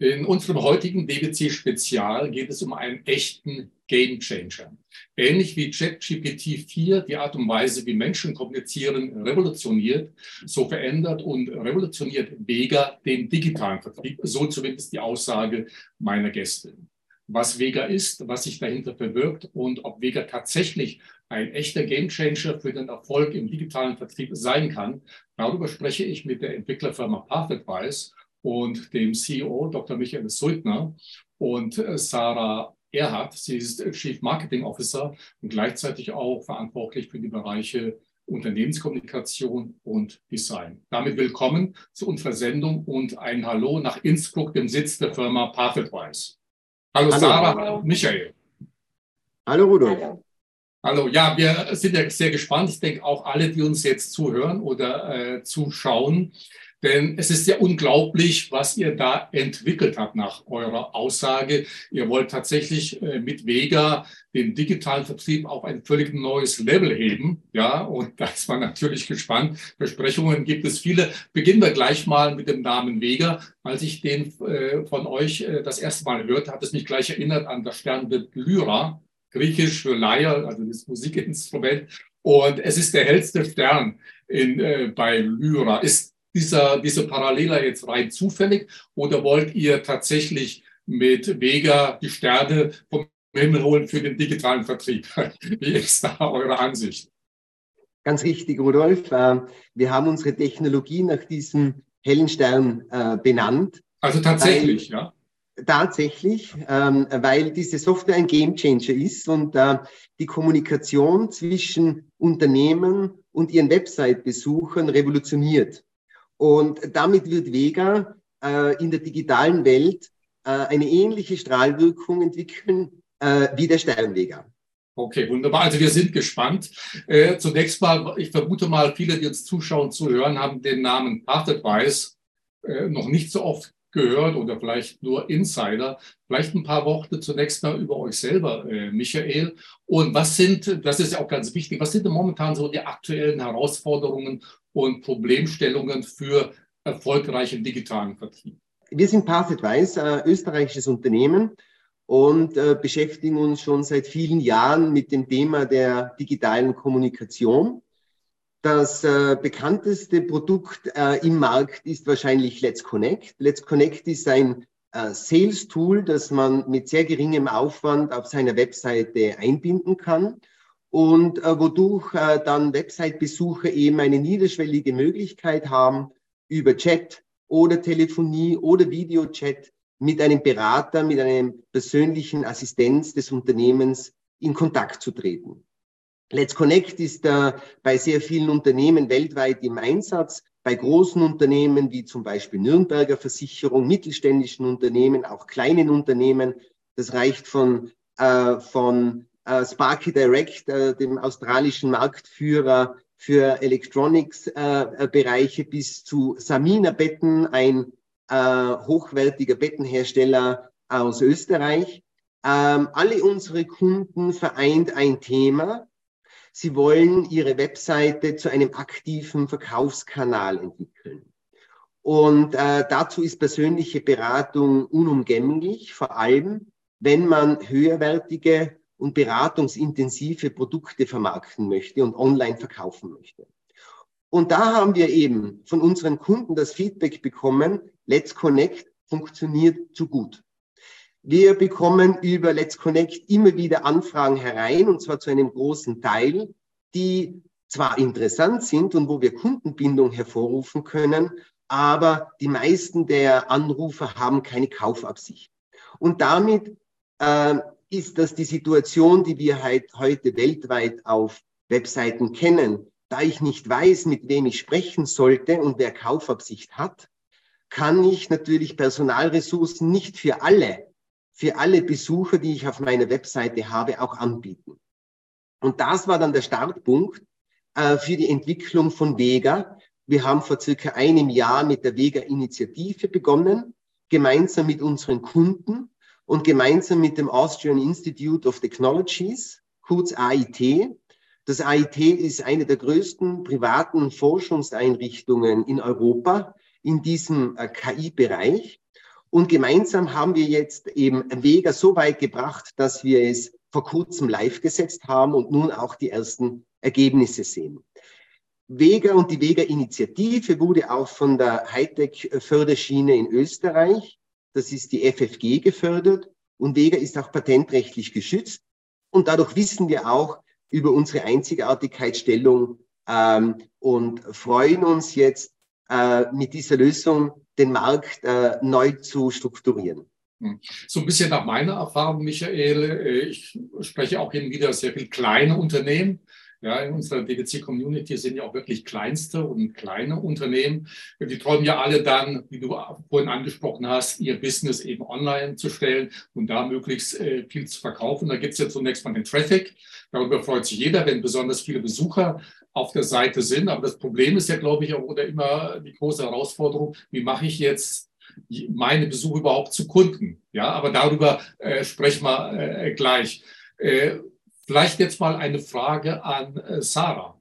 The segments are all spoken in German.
In unserem heutigen DBC-Spezial geht es um einen echten Game Changer. Ähnlich wie ChatGPT 4 die Art und Weise, wie Menschen kommunizieren, revolutioniert, so verändert und revolutioniert Vega den digitalen Vertrieb, so zumindest die Aussage meiner Gäste. Was Vega ist, was sich dahinter verbirgt und ob Vega tatsächlich ein echter Gamechanger für den Erfolg im digitalen Vertrieb sein kann, darüber spreche ich mit der Entwicklerfirma PathAdvice und dem CEO Dr. Michael Suitner und äh, Sarah Erhardt. Sie ist Chief Marketing Officer und gleichzeitig auch verantwortlich für die Bereiche Unternehmenskommunikation und Design. Damit willkommen zu unserer Sendung und ein Hallo nach Innsbruck, dem Sitz der Firma PathAdvice. Hallo, Hallo Sarah, hallo. Michael. Hallo Rudolf. Hallo. Hallo, ja, wir sind ja sehr gespannt. Ich denke auch alle, die uns jetzt zuhören oder äh, zuschauen, denn es ist ja unglaublich, was ihr da entwickelt habt nach eurer Aussage. Ihr wollt tatsächlich äh, mit Vega den digitalen Vertrieb auf ein völlig neues Level heben. Ja, und da ist man natürlich gespannt. Versprechungen gibt es viele. Beginnen wir gleich mal mit dem Namen Vega. Als ich den äh, von euch äh, das erste Mal hörte, hat es mich gleich erinnert an das Sternbild Lyra, griechisch für Leier, also das Musikinstrument. Und es ist der hellste Stern in, äh, bei Lyra. Ist dieser, diese Parallela jetzt rein zufällig oder wollt ihr tatsächlich mit Vega die Sterne vom Himmel holen für den digitalen Vertrieb? Wie ist da eure Ansicht? Ganz richtig, Rudolf. Äh, wir haben unsere Technologie nach diesem hellen Stern äh, benannt. Also tatsächlich, ja? Tatsächlich, ähm, weil diese Software ein Gamechanger ist und äh, die Kommunikation zwischen Unternehmen und ihren Website-Besuchern revolutioniert. Und damit wird Vega äh, in der digitalen Welt äh, eine ähnliche Strahlwirkung entwickeln äh, wie der Sternvega. Okay, wunderbar. Also wir sind gespannt. Äh, zunächst mal, ich vermute mal, viele, die uns zuschauen, zuhören, haben den Namen Path Advice äh, noch nicht so oft gehört oder vielleicht nur Insider. Vielleicht ein paar Worte zunächst mal über euch selber, äh, Michael. Und was sind, das ist ja auch ganz wichtig, was sind denn momentan so die aktuellen Herausforderungen und Problemstellungen für erfolgreichen digitalen Vertrieb? Wir sind Path Advice, ein österreichisches Unternehmen und äh, beschäftigen uns schon seit vielen Jahren mit dem Thema der digitalen Kommunikation. Das äh, bekannteste Produkt äh, im Markt ist wahrscheinlich Let's Connect. Let's Connect ist ein äh, Sales-Tool, das man mit sehr geringem Aufwand auf seiner Webseite einbinden kann und äh, wodurch äh, dann Website-Besucher eben eine niederschwellige Möglichkeit haben, über Chat oder Telefonie oder Videochat mit einem Berater, mit einem persönlichen Assistenz des Unternehmens in Kontakt zu treten. Let's Connect ist äh, bei sehr vielen Unternehmen weltweit im Einsatz, bei großen Unternehmen wie zum Beispiel Nürnberger Versicherung, mittelständischen Unternehmen, auch kleinen Unternehmen. Das reicht von, äh, von äh, Sparky Direct, äh, dem australischen Marktführer für Electronics-Bereiche, äh, bis zu Samina Betten, ein hochwertiger Bettenhersteller aus Österreich. Ähm, alle unsere Kunden vereint ein Thema. Sie wollen ihre Webseite zu einem aktiven Verkaufskanal entwickeln. Und äh, dazu ist persönliche Beratung unumgänglich, vor allem wenn man höherwertige und beratungsintensive Produkte vermarkten möchte und online verkaufen möchte. Und da haben wir eben von unseren Kunden das Feedback bekommen, Let's Connect funktioniert zu gut. Wir bekommen über Let's Connect immer wieder Anfragen herein, und zwar zu einem großen Teil, die zwar interessant sind und wo wir Kundenbindung hervorrufen können, aber die meisten der Anrufer haben keine Kaufabsicht. Und damit äh, ist das die Situation, die wir heute weltweit auf Webseiten kennen. Da ich nicht weiß, mit wem ich sprechen sollte und wer Kaufabsicht hat, kann ich natürlich Personalressourcen nicht für alle, für alle Besucher, die ich auf meiner Webseite habe, auch anbieten. Und das war dann der Startpunkt äh, für die Entwicklung von Vega. Wir haben vor circa einem Jahr mit der Vega-Initiative begonnen, gemeinsam mit unseren Kunden und gemeinsam mit dem Austrian Institute of Technologies, kurz AIT. Das AIT ist eine der größten privaten Forschungseinrichtungen in Europa in diesem äh, KI-Bereich. Und gemeinsam haben wir jetzt eben Vega so weit gebracht, dass wir es vor kurzem live gesetzt haben und nun auch die ersten Ergebnisse sehen. Vega und die Vega-Initiative wurde auch von der Hightech-Förderschiene in Österreich, das ist die FFG, gefördert und Vega ist auch patentrechtlich geschützt. Und dadurch wissen wir auch über unsere Einzigartigkeitsstellung ähm, und freuen uns jetzt äh, mit dieser Lösung den Markt äh, neu zu strukturieren. Hm. So ein bisschen nach meiner Erfahrung, Michael, äh, ich spreche auch hin wieder sehr viel kleine Unternehmen. Ja, in unserer DWC-Community sind ja auch wirklich kleinste und kleine Unternehmen. Die träumen ja alle dann, wie du vorhin angesprochen hast, ihr Business eben online zu stellen und da möglichst äh, viel zu verkaufen. Da gibt es ja zunächst mal den Traffic. Darüber freut sich jeder, wenn besonders viele Besucher auf der Seite sind. Aber das Problem ist ja, glaube ich, auch oder immer die große Herausforderung, wie mache ich jetzt meine Besuche überhaupt zu Kunden? Ja, aber darüber äh, sprechen wir äh, gleich. Äh, Vielleicht jetzt mal eine Frage an äh, Sarah.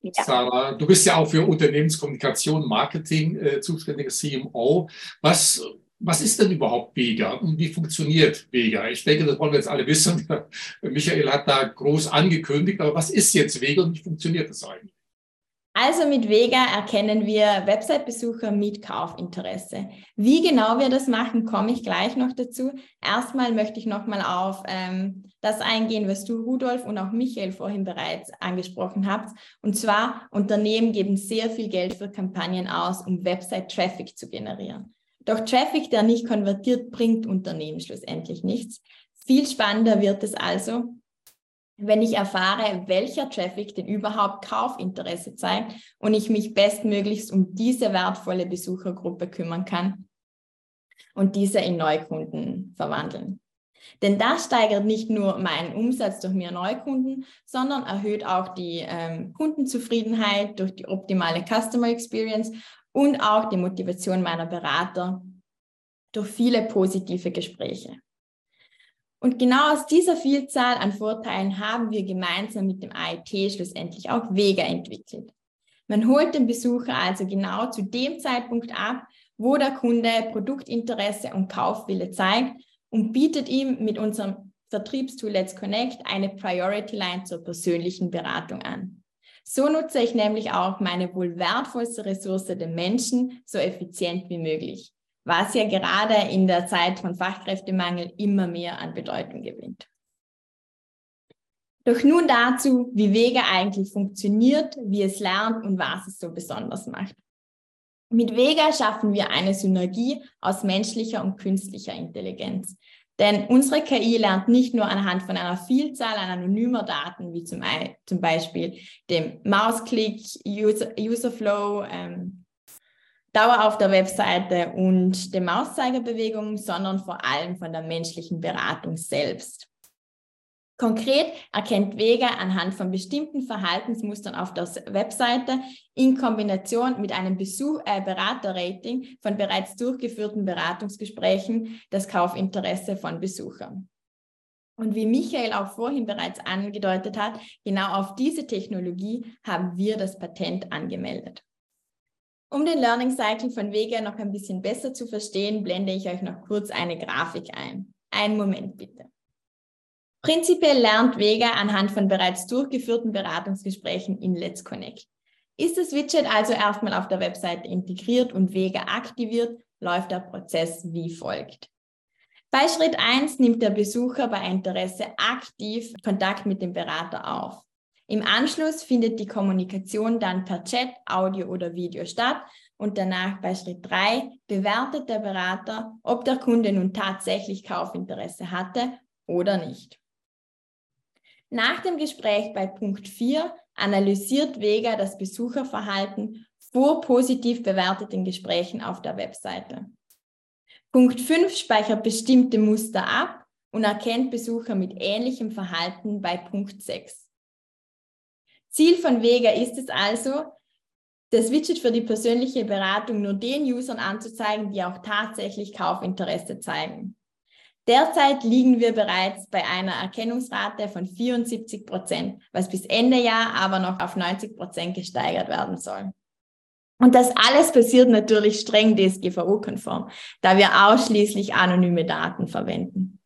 Ja. Sarah, du bist ja auch für Unternehmenskommunikation, Marketing äh, zuständige CMO. Was, was ist denn überhaupt Vega und wie funktioniert Vega? Ich denke, das wollen wir jetzt alle wissen. Michael hat da groß angekündigt, aber was ist jetzt Vega und wie funktioniert das eigentlich? Also mit Vega erkennen wir Website-Besucher mit Kaufinteresse. Wie genau wir das machen, komme ich gleich noch dazu. Erstmal möchte ich nochmal auf ähm, das eingehen, was du, Rudolf, und auch Michael vorhin bereits angesprochen habt. Und zwar, Unternehmen geben sehr viel Geld für Kampagnen aus, um Website-Traffic zu generieren. Doch Traffic, der nicht konvertiert, bringt Unternehmen schlussendlich nichts. Viel spannender wird es also, wenn ich erfahre, welcher Traffic denn überhaupt Kaufinteresse zeigt und ich mich bestmöglichst um diese wertvolle Besuchergruppe kümmern kann und diese in Neukunden verwandeln. Denn das steigert nicht nur meinen Umsatz durch mehr Neukunden, sondern erhöht auch die ähm, Kundenzufriedenheit durch die optimale Customer Experience und auch die Motivation meiner Berater durch viele positive Gespräche. Und genau aus dieser Vielzahl an Vorteilen haben wir gemeinsam mit dem AIT schlussendlich auch Wege entwickelt. Man holt den Besucher also genau zu dem Zeitpunkt ab, wo der Kunde Produktinteresse und Kaufwille zeigt und bietet ihm mit unserem Vertriebstool Let's Connect eine Priority Line zur persönlichen Beratung an. So nutze ich nämlich auch meine wohl wertvollste Ressource, den Menschen, so effizient wie möglich was ja gerade in der Zeit von Fachkräftemangel immer mehr an Bedeutung gewinnt. Doch nun dazu, wie Vega eigentlich funktioniert, wie es lernt und was es so besonders macht. Mit Vega schaffen wir eine Synergie aus menschlicher und künstlicher Intelligenz. Denn unsere KI lernt nicht nur anhand von einer Vielzahl an anonymer Daten, wie zum, Beispiel dem Mausklick, User, Userflow, ähm, Dauer auf der Webseite und der Mauszeigerbewegung, sondern vor allem von der menschlichen Beratung selbst. Konkret erkennt Vega anhand von bestimmten Verhaltensmustern auf der Webseite in Kombination mit einem Besuch, äh, Beraterrating von bereits durchgeführten Beratungsgesprächen das Kaufinteresse von Besuchern. Und wie Michael auch vorhin bereits angedeutet hat, genau auf diese Technologie haben wir das Patent angemeldet. Um den Learning Cycle von Vega noch ein bisschen besser zu verstehen, blende ich euch noch kurz eine Grafik ein. Einen Moment bitte. Prinzipiell lernt Vega anhand von bereits durchgeführten Beratungsgesprächen in Let's Connect. Ist das Widget also erstmal auf der Webseite integriert und Vega aktiviert, läuft der Prozess wie folgt. Bei Schritt 1 nimmt der Besucher bei Interesse aktiv Kontakt mit dem Berater auf. Im Anschluss findet die Kommunikation dann per Chat, Audio oder Video statt und danach bei Schritt 3 bewertet der Berater, ob der Kunde nun tatsächlich Kaufinteresse hatte oder nicht. Nach dem Gespräch bei Punkt 4 analysiert Vega das Besucherverhalten vor positiv bewerteten Gesprächen auf der Webseite. Punkt 5 speichert bestimmte Muster ab und erkennt Besucher mit ähnlichem Verhalten bei Punkt 6. Ziel von Vega ist es also, das Widget für die persönliche Beratung nur den Usern anzuzeigen, die auch tatsächlich Kaufinteresse zeigen. Derzeit liegen wir bereits bei einer Erkennungsrate von 74 Prozent, was bis Ende Jahr aber noch auf 90 Prozent gesteigert werden soll. Und das alles passiert natürlich streng DSGVO-konform, da wir ausschließlich anonyme Daten verwenden.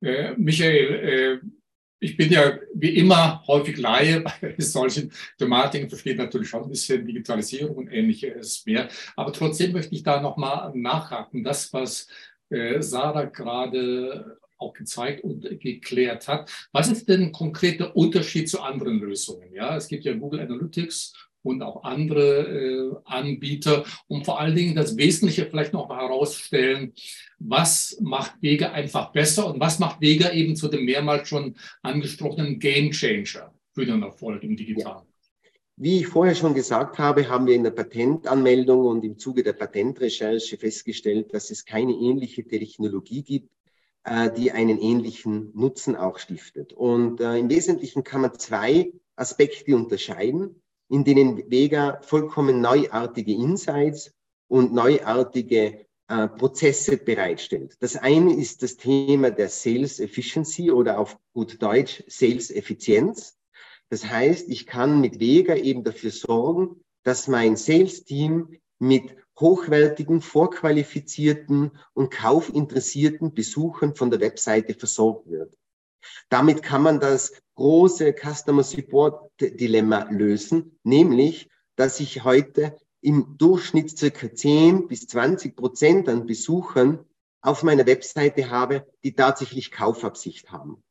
Äh, Michael, äh, ich bin ja wie immer häufig Laie bei solchen Thematiken, verstehe natürlich schon ein bisschen Digitalisierung und ähnliches mehr. Aber trotzdem möchte ich da nochmal nachhaken. Das, was äh, Sarah gerade auch gezeigt und geklärt hat. Was ist denn konkret der Unterschied zu anderen Lösungen? Ja, es gibt ja Google Analytics und auch andere äh, Anbieter, um vor allen Dingen das Wesentliche vielleicht noch mal herausstellen, was macht Vega einfach besser und was macht Vega eben zu dem mehrmals schon angesprochenen Game Changer für den Erfolg im Digitalen. Wie ich vorher schon gesagt habe, haben wir in der Patentanmeldung und im Zuge der Patentrecherche festgestellt, dass es keine ähnliche Technologie gibt, äh, die einen ähnlichen Nutzen auch stiftet. Und äh, im Wesentlichen kann man zwei Aspekte unterscheiden in denen Vega vollkommen neuartige Insights und neuartige äh, Prozesse bereitstellt. Das eine ist das Thema der Sales Efficiency oder auf gut Deutsch Sales Effizienz. Das heißt, ich kann mit Vega eben dafür sorgen, dass mein Sales Team mit hochwertigen, vorqualifizierten und kaufinteressierten Besuchern von der Webseite versorgt wird. Damit kann man das große Customer Support Dilemma lösen, nämlich, dass ich heute im Durchschnitt circa 10 bis 20 Prozent an Besuchern auf meiner Webseite habe, die tatsächlich Kaufabsicht haben.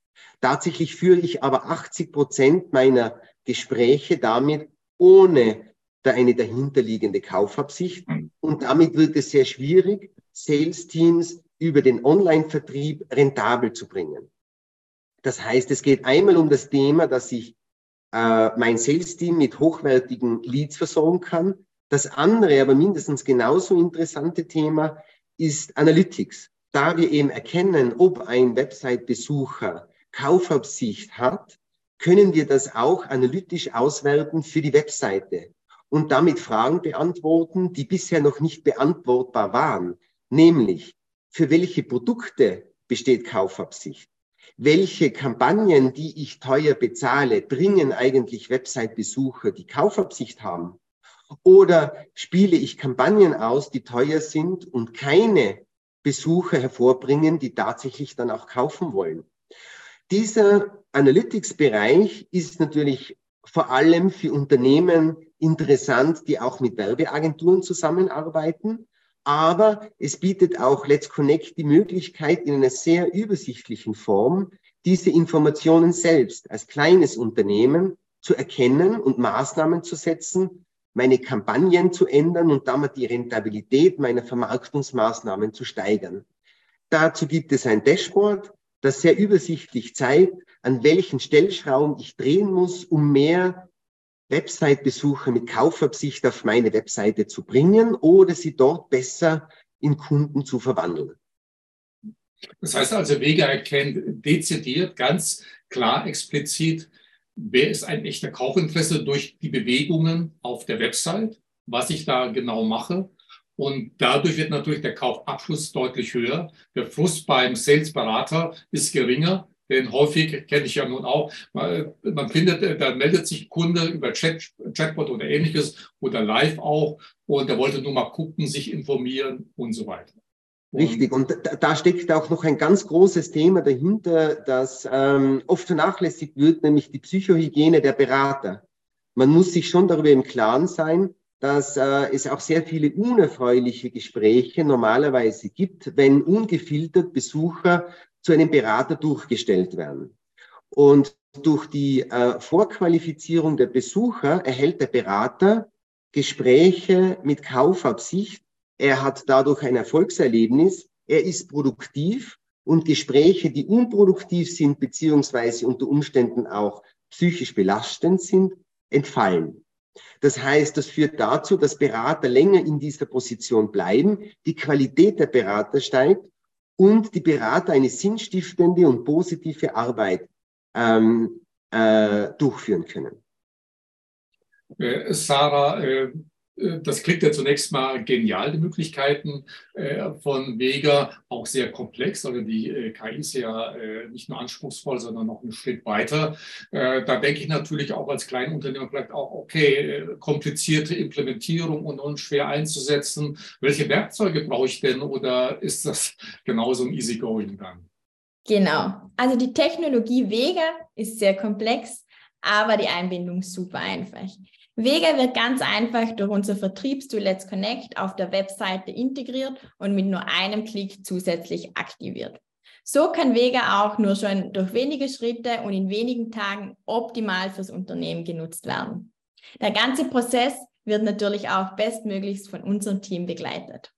Tatsächlich führe ich aber 80 Prozent meiner Gespräche damit ohne da eine dahinterliegende Kaufabsicht. Und damit wird es sehr schwierig, Sales Teams über den Online-Vertrieb rentabel zu bringen. Das heißt, es geht einmal um das Thema, dass ich äh, mein Sales-Team mit hochwertigen Leads versorgen kann. Das andere, aber mindestens genauso interessante Thema ist Analytics. Da wir eben erkennen, ob ein Website-Besucher Kaufabsicht hat, können wir das auch analytisch auswerten für die Webseite und damit Fragen beantworten, die bisher noch nicht beantwortbar waren. Nämlich, für welche Produkte besteht Kaufabsicht? Welche Kampagnen, die ich teuer bezahle, bringen eigentlich Website-Besucher, die Kaufabsicht haben? Oder spiele ich Kampagnen aus, die teuer sind und keine Besucher hervorbringen, die tatsächlich dann auch kaufen wollen? Dieser Analytics-Bereich ist natürlich vor allem für Unternehmen interessant, die auch mit Werbeagenturen zusammenarbeiten. Aber es bietet auch Let's Connect die Möglichkeit, in einer sehr übersichtlichen Form diese Informationen selbst als kleines Unternehmen zu erkennen und Maßnahmen zu setzen, meine Kampagnen zu ändern und damit die Rentabilität meiner Vermarktungsmaßnahmen zu steigern. Dazu gibt es ein Dashboard, das sehr übersichtlich zeigt, an welchen Stellschrauben ich drehen muss, um mehr Website-Besucher mit Kaufabsicht auf meine Webseite zu bringen oder sie dort besser in Kunden zu verwandeln. Das heißt also, Vega erkennt dezidiert, ganz klar, explizit, wer ist ein echter Kaufinteresse durch die Bewegungen auf der Website, was ich da genau mache. Und dadurch wird natürlich der Kaufabschluss deutlich höher. Der Frust beim Salesberater ist geringer, denn häufig kenne ich ja nun auch, man findet, äh, da meldet sich Kunde über Chat, Chatbot oder ähnliches oder live auch und der wollte nur mal gucken, sich informieren und so weiter. Richtig, und da steckt auch noch ein ganz großes Thema dahinter, das ähm, oft vernachlässigt wird, nämlich die Psychohygiene der Berater. Man muss sich schon darüber im Klaren sein, dass äh, es auch sehr viele unerfreuliche Gespräche normalerweise gibt, wenn ungefiltert Besucher zu einem Berater durchgestellt werden. Und durch die äh, Vorqualifizierung der Besucher erhält der Berater Gespräche mit Kaufabsicht. Er hat dadurch ein Erfolgserlebnis. Er ist produktiv und Gespräche, die unproduktiv sind, beziehungsweise unter Umständen auch psychisch belastend sind, entfallen. Das heißt, das führt dazu, dass Berater länger in dieser Position bleiben, die Qualität der Berater steigt und die Berater eine sinnstiftende und positive Arbeit ähm, äh, durchführen können. Äh, Sarah, äh, das klingt ja zunächst mal genial, die Möglichkeiten äh, von Vega, auch sehr komplex. Also die äh, KI ist ja nicht nur anspruchsvoll, sondern noch einen Schritt weiter. Da denke ich natürlich auch als Kleinunternehmer vielleicht auch, okay, komplizierte Implementierung und, und schwer einzusetzen. Welche Werkzeuge brauche ich denn oder ist das genauso ein Easygoing dann? Genau. Also die Technologie Vega ist sehr komplex, aber die Einbindung super einfach. Vega wird ganz einfach durch unser Vertriebstool Let's Connect auf der Webseite integriert und mit nur einem Klick zusätzlich aktiviert. So kann Vega auch nur schon durch wenige Schritte und in wenigen Tagen optimal fürs Unternehmen genutzt werden. Der ganze Prozess wird natürlich auch bestmöglichst von unserem Team begleitet.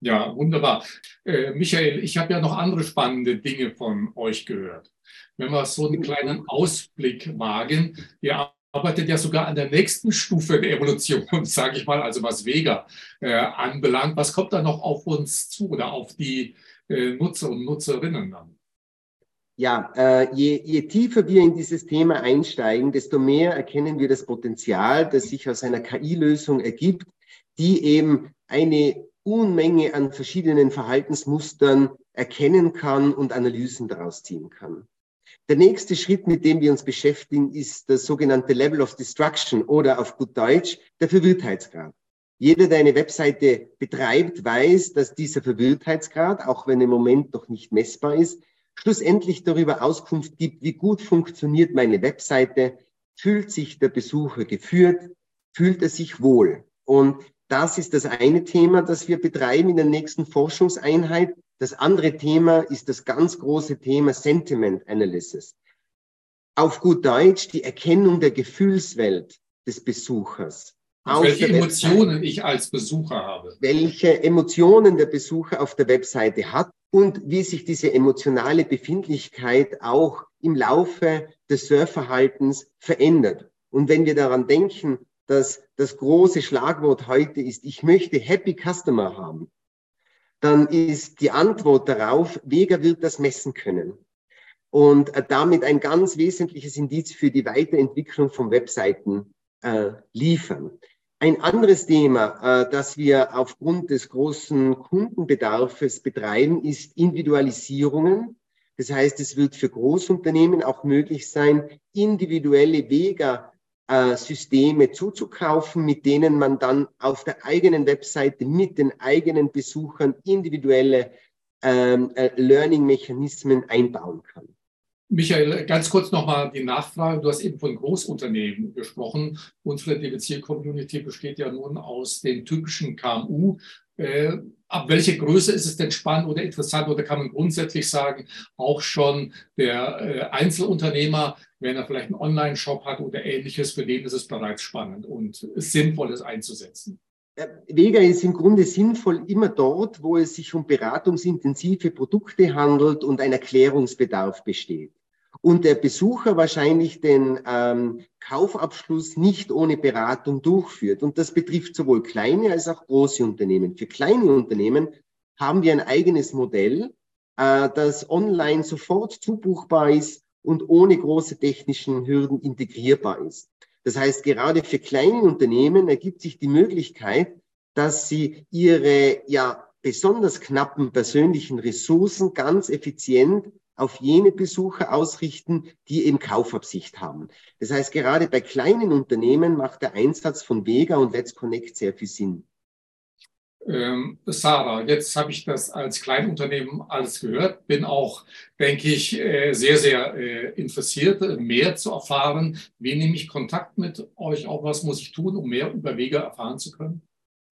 Ja, wunderbar. Äh, Michael, ich habe ja noch andere spannende Dinge von euch gehört. Wenn wir so einen kleinen Ausblick wagen, ihr arbeitet ja sogar an der nächsten Stufe der Evolution, sage ich mal, also was Vega äh, anbelangt. Was kommt da noch auf uns zu oder auf die äh, Nutzer und Nutzerinnen dann? Ja, äh, je, je tiefer wir in dieses Thema einsteigen, desto mehr erkennen wir das Potenzial, das sich aus einer KI-Lösung ergibt, die eben eine Unmenge an verschiedenen Verhaltensmustern erkennen kann und Analysen daraus ziehen kann. Der nächste Schritt, mit dem wir uns beschäftigen, ist das sogenannte Level of Destruction oder auf gut Deutsch der Verwirrtheitsgrad. Jeder, der eine Webseite betreibt, weiß, dass dieser Verwirrtheitsgrad, auch wenn im Moment noch nicht messbar ist, schlussendlich darüber Auskunft gibt, wie gut funktioniert meine Webseite, fühlt sich der Besucher geführt, fühlt er sich wohl. Und das ist das eine Thema, das wir betreiben in der nächsten Forschungseinheit. Das andere Thema ist das ganz große Thema Sentiment Analysis. Auf gut Deutsch die Erkennung der Gefühlswelt des Besuchers. welche Emotionen ich als Besucher habe. Welche Emotionen der Besucher auf der Webseite hat und wie sich diese emotionale Befindlichkeit auch im Laufe des Surfverhaltens verändert. Und wenn wir daran denken, dass das große Schlagwort heute ist, ich möchte Happy Customer haben, dann ist die Antwort darauf, Vega wird das messen können. Und äh, damit ein ganz wesentliches Indiz für die Weiterentwicklung von Webseiten äh, liefern. Ein anderes Thema, äh, das wir aufgrund des großen Kundenbedarfs betreiben, ist Individualisierungen. Das heißt, es wird für Großunternehmen auch möglich sein, individuelle Vega äh, Systeme zuzukaufen, mit denen man dann auf der eigenen Webseite mit den eigenen Besuchern individuelle ähm, äh, Learning-Mechanismen einbauen kann. Michael, ganz kurz nochmal die Nachfrage. Du hast eben von Großunternehmen gesprochen. Unsere DBC-Community besteht ja nun aus den typischen KMU. Äh, ab welcher Größe ist es denn spannend oder interessant oder kann man grundsätzlich sagen, auch schon der äh, Einzelunternehmer, wenn er vielleicht einen Online-Shop hat oder ähnliches, für den ist es bereits spannend und sinnvoll, es einzusetzen? Vega ist im Grunde sinnvoll immer dort, wo es sich um beratungsintensive Produkte handelt und ein Erklärungsbedarf besteht. Und der Besucher wahrscheinlich den ähm, Kaufabschluss nicht ohne Beratung durchführt. Und das betrifft sowohl kleine als auch große Unternehmen. Für kleine Unternehmen haben wir ein eigenes Modell, äh, das online sofort zubuchbar ist und ohne große technischen Hürden integrierbar ist. Das heißt, gerade für kleine Unternehmen ergibt sich die Möglichkeit, dass sie ihre ja besonders knappen persönlichen Ressourcen ganz effizient auf jene Besucher ausrichten, die eben Kaufabsicht haben. Das heißt, gerade bei kleinen Unternehmen macht der Einsatz von Vega und Let's Connect sehr viel Sinn. Ähm, Sarah, jetzt habe ich das als Kleinunternehmen alles gehört, bin auch, denke ich, äh, sehr, sehr äh, interessiert, mehr zu erfahren. Wie nehme ich Kontakt mit euch auf? Was muss ich tun, um mehr über Wege erfahren zu können?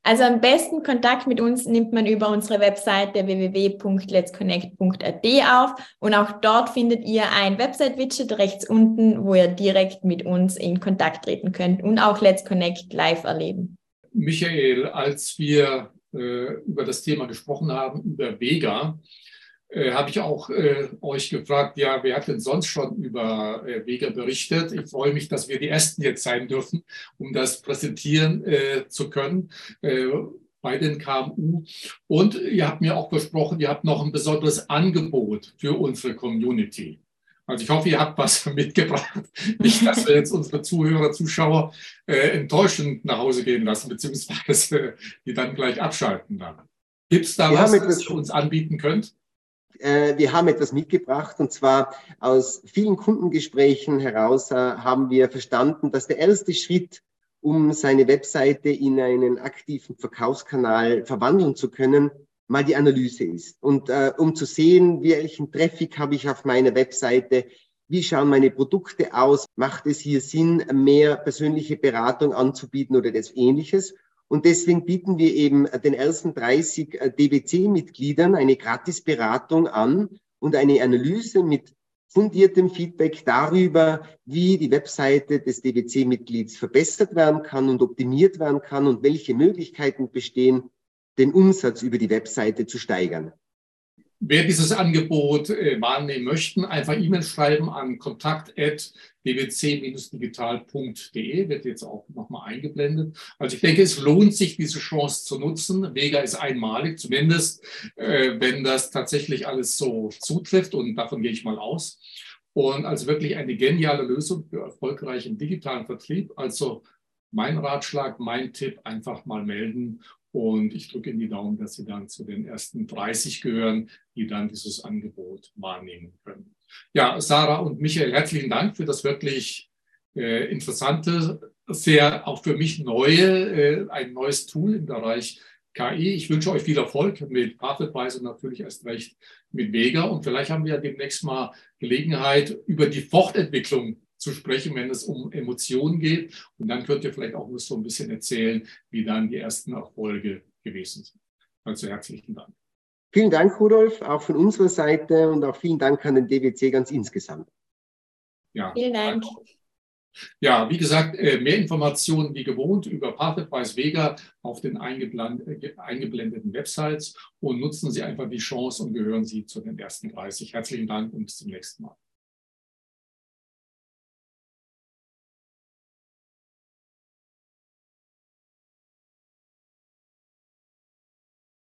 Also am besten Kontakt mit uns nimmt man über unsere Webseite www.letsconnect.at auf und auch dort findet ihr ein Website-Widget rechts unten, wo ihr direkt mit uns in Kontakt treten könnt und auch Let's Connect live erleben. Michael, als wir äh, über das Thema gesprochen haben, über Vega, äh, habe ich auch äh, euch gefragt, ja, wer hat denn sonst schon über äh, Vega berichtet? Ich freue mich, dass wir die Ersten jetzt sein dürfen, um das präsentieren äh, zu können äh, bei den KMU. Und ihr habt mir auch versprochen, ihr habt noch ein besonderes Angebot für unsere Community. Also ich hoffe, ihr habt was mitgebracht. Nicht, dass wir jetzt unsere Zuhörer, Zuschauer äh, enttäuschend nach Hause gehen lassen, beziehungsweise äh, die dann gleich abschalten dann. Gibt es da wir was, was ihr uns anbieten könnt? Äh, wir haben etwas mitgebracht und zwar aus vielen Kundengesprächen heraus äh, haben wir verstanden, dass der erste Schritt, um seine Webseite in einen aktiven Verkaufskanal verwandeln zu können, mal die Analyse ist. Und äh, um zu sehen, welchen Traffic habe ich auf meiner Webseite, wie schauen meine Produkte aus, macht es hier Sinn, mehr persönliche Beratung anzubieten oder das ähnliches. Und deswegen bieten wir eben den ersten 30 äh, DBC-Mitgliedern eine Gratisberatung an und eine Analyse mit fundiertem Feedback darüber, wie die Webseite des DBC-Mitglieds verbessert werden kann und optimiert werden kann und welche Möglichkeiten bestehen, den Umsatz über die Webseite zu steigern. Wer dieses Angebot äh, wahrnehmen möchten, einfach E-Mail schreiben an kontakt.bbc-digital.de, wird jetzt auch nochmal eingeblendet. Also ich denke, es lohnt sich, diese Chance zu nutzen. Vega ist einmalig, zumindest äh, wenn das tatsächlich alles so zutrifft und davon gehe ich mal aus. Und also wirklich eine geniale Lösung für erfolgreichen digitalen Vertrieb. Also mein Ratschlag, mein Tipp, einfach mal melden und ich drücke Ihnen die Daumen, dass Sie dann zu den ersten 30 gehören, die dann dieses Angebot wahrnehmen können. Ja, Sarah und Michael, herzlichen Dank für das wirklich äh, interessante, sehr auch für mich neue, äh, ein neues Tool im Bereich KI. Ich wünsche euch viel Erfolg mit Pathadvisor und natürlich erst recht mit Vega. Und vielleicht haben wir ja demnächst mal Gelegenheit, über die Fortentwicklung zu sprechen, wenn es um Emotionen geht. Und dann könnt ihr vielleicht auch nur so ein bisschen erzählen, wie dann die ersten Erfolge gewesen sind. Also herzlichen Dank. Vielen Dank, Rudolf, auch von unserer Seite und auch vielen Dank an den DWC ganz insgesamt. Ja, vielen Dank. Ja, wie gesagt, äh, mehr Informationen wie gewohnt über Pathwise Vega auf den äh, eingeblendeten Websites und nutzen Sie einfach die Chance und gehören Sie zu den ersten 30. Herzlichen Dank und bis zum nächsten Mal.